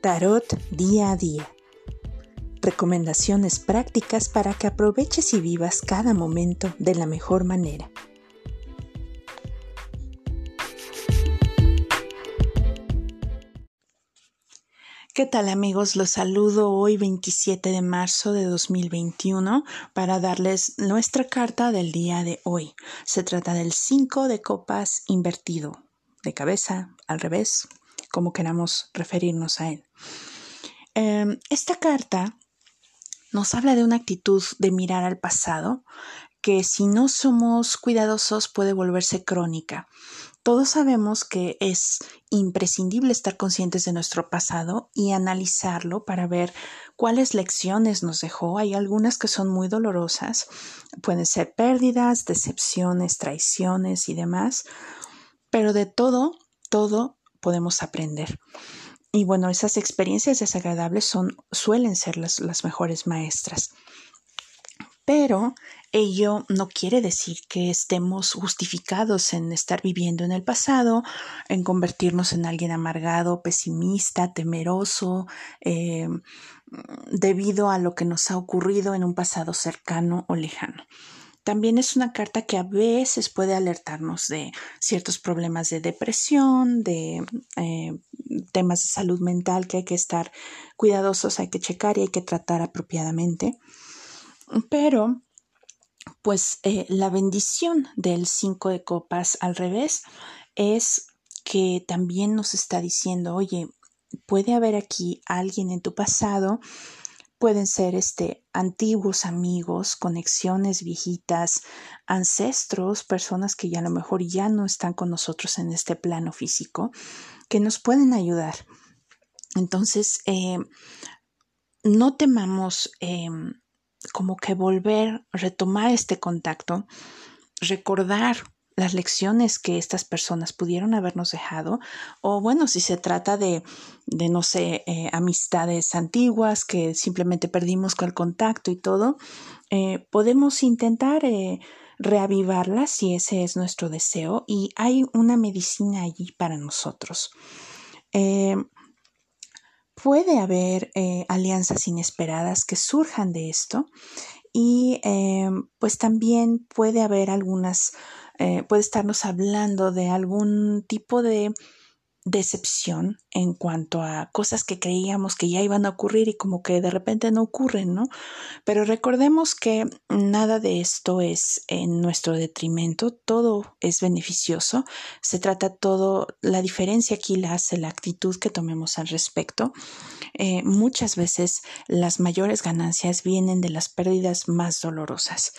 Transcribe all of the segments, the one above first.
Tarot día a día. Recomendaciones prácticas para que aproveches y vivas cada momento de la mejor manera. ¿Qué tal amigos? Los saludo hoy 27 de marzo de 2021 para darles nuestra carta del día de hoy. Se trata del 5 de copas invertido, de cabeza, al revés, como queramos referirnos a él. Em, esta carta nos habla de una actitud de mirar al pasado que si no somos cuidadosos puede volverse crónica. Todos sabemos que es imprescindible estar conscientes de nuestro pasado y analizarlo para ver cuáles lecciones nos dejó. Hay algunas que son muy dolorosas, pueden ser pérdidas, decepciones, traiciones y demás, pero de todo, todo podemos aprender. Y bueno, esas experiencias desagradables son, suelen ser las, las mejores maestras. Pero ello no quiere decir que estemos justificados en estar viviendo en el pasado, en convertirnos en alguien amargado, pesimista, temeroso, eh, debido a lo que nos ha ocurrido en un pasado cercano o lejano. También es una carta que a veces puede alertarnos de ciertos problemas de depresión, de eh, temas de salud mental que hay que estar cuidadosos, hay que checar y hay que tratar apropiadamente. Pero, pues eh, la bendición del cinco de copas al revés es que también nos está diciendo, oye, puede haber aquí alguien en tu pasado Pueden ser este, antiguos amigos, conexiones viejitas, ancestros, personas que ya a lo mejor ya no están con nosotros en este plano físico, que nos pueden ayudar. Entonces, eh, no temamos eh, como que volver, retomar este contacto, recordar las lecciones que estas personas pudieron habernos dejado, o bueno, si se trata de, de no sé, eh, amistades antiguas que simplemente perdimos con el contacto y todo, eh, podemos intentar eh, reavivarlas si ese es nuestro deseo y hay una medicina allí para nosotros. puede haber alianzas inesperadas que surjan de esto y pues también puede haber algunas eh, puede estarnos hablando de algún tipo de decepción en cuanto a cosas que creíamos que ya iban a ocurrir y como que de repente no ocurren, ¿no? Pero recordemos que nada de esto es en nuestro detrimento, todo es beneficioso, se trata todo, la diferencia aquí la hace la actitud que tomemos al respecto. Eh, muchas veces las mayores ganancias vienen de las pérdidas más dolorosas.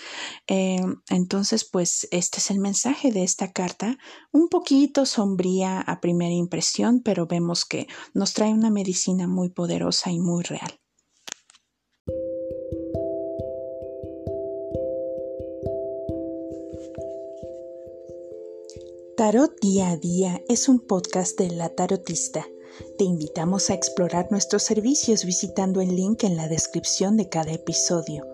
Eh, entonces, pues este es el mensaje de esta carta, un poquito sombría a primera pero vemos que nos trae una medicina muy poderosa y muy real. Tarot Día a Día es un podcast de La Tarotista. Te invitamos a explorar nuestros servicios visitando el link en la descripción de cada episodio.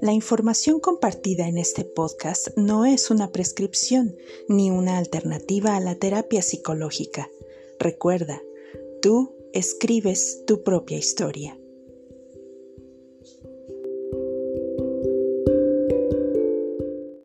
La información compartida en este podcast no es una prescripción ni una alternativa a la terapia psicológica. Recuerda, tú escribes tu propia historia.